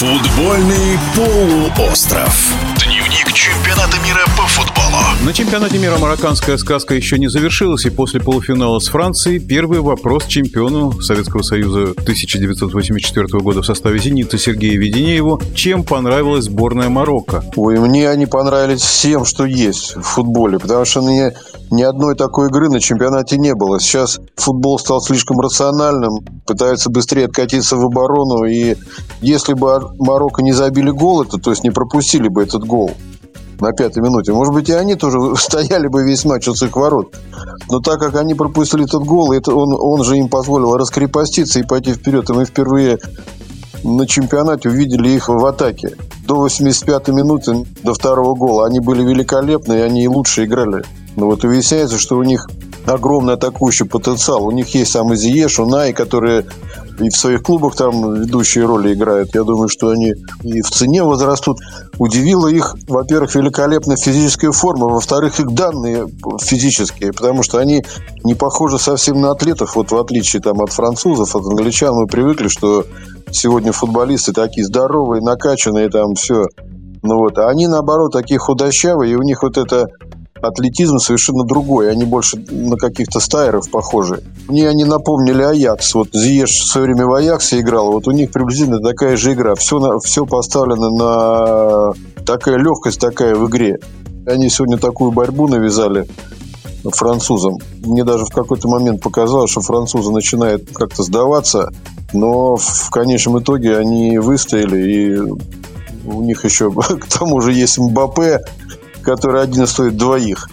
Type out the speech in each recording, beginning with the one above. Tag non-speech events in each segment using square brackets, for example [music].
Футбольный полуостров. Дневник чемпионата мира. На чемпионате мира марокканская сказка еще не завершилась, и после полуфинала с Францией первый вопрос чемпиону Советского Союза 1984 года в составе «Зенита» Сергею Веденееву. Чем понравилась сборная Марокко? Ой, мне они понравились всем, что есть в футболе, потому что мне ни одной такой игры на чемпионате не было. Сейчас футбол стал слишком рациональным, пытаются быстрее откатиться в оборону, и если бы Марокко не забили гол, это, то есть не пропустили бы этот гол на пятой минуте. Может быть, и они тоже [laughs] стояли бы весь матч у своих ворот. Но так как они пропустили этот гол, это он, он же им позволил раскрепоститься и пойти вперед. И мы впервые на чемпионате увидели их в атаке. До 85-й минуты, до второго гола. Они были великолепны, и они лучше играли. Но вот выясняется, что у них огромный атакующий потенциал. У них есть сам Зиеш, Унай, которые и в своих клубах там ведущие роли играют. Я думаю, что они и в цене возрастут. Удивило их, во-первых, великолепная физическая форма, во-вторых, их данные физические, потому что они не похожи совсем на атлетов, вот в отличие там от французов, от англичан. Мы привыкли, что сегодня футболисты такие здоровые, накачанные, там все. Ну вот, а они, наоборот, такие худощавые, и у них вот это атлетизм совершенно другой. Они больше на каких-то стайеров похожи. Мне они напомнили Аякс. Вот Зиеш в свое время в Аяксе играл. Вот у них приблизительно такая же игра. Все, на, все поставлено на такая легкость такая в игре. Они сегодня такую борьбу навязали французам. Мне даже в какой-то момент показалось, что французы начинают как-то сдаваться, но в конечном итоге они выстояли, и у них еще [laughs] к тому же есть Мбаппе, который один стоит двоих.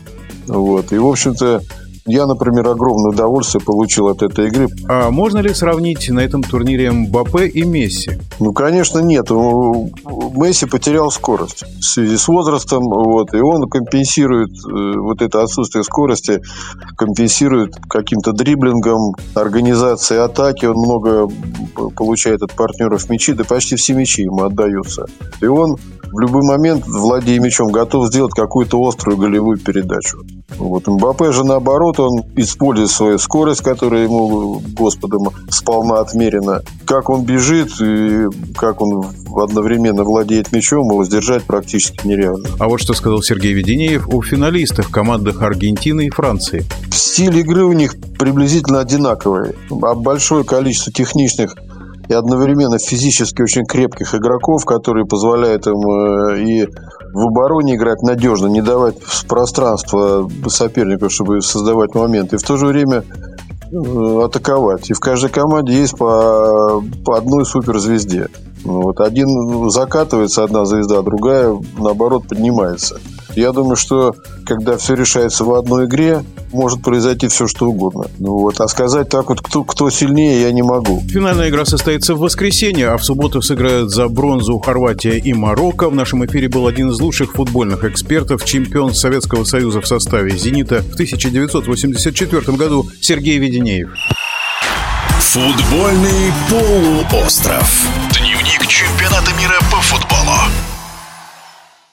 Вот. И, в общем-то, я, например, огромное удовольствие получил от этой игры. А можно ли сравнить на этом турнире Мбаппе и Месси? Ну, конечно, нет. Месси потерял скорость в связи с возрастом, вот, и он компенсирует э, вот это отсутствие скорости, компенсирует каким-то дриблингом, организацией атаки. Он много получает от партнеров мячи, да почти все мячи ему отдаются. И он в любой момент, владея мячом, готов сделать какую-то острую голевую передачу. Вот Мбаппе же наоборот, он использует свою скорость, которая ему Господом сполна отмерена. Как он бежит и как он одновременно владеет мячом, его сдержать практически нереально. А вот что сказал Сергей Веденеев о финалистах в командах Аргентины и Франции. Стиль игры у них приблизительно одинаковый. А большое количество техничных и одновременно физически очень крепких игроков, которые позволяют им э, и в обороне играть надежно, не давать пространства сопернику, чтобы создавать момент, и в то же время э, атаковать. И в каждой команде есть по, по одной суперзвезде. Вот один закатывается, одна звезда, другая, наоборот, поднимается. Я думаю, что когда все решается в одной игре, может произойти все, что угодно. Ну вот. А сказать так вот, кто, кто сильнее, я не могу. Финальная игра состоится в воскресенье, а в субботу сыграют за бронзу Хорватия и Марокко. В нашем эфире был один из лучших футбольных экспертов, чемпион Советского Союза в составе «Зенита» в 1984 году Сергей Веденеев. Футбольный полуостров. Дневник чемпионата мира по футболу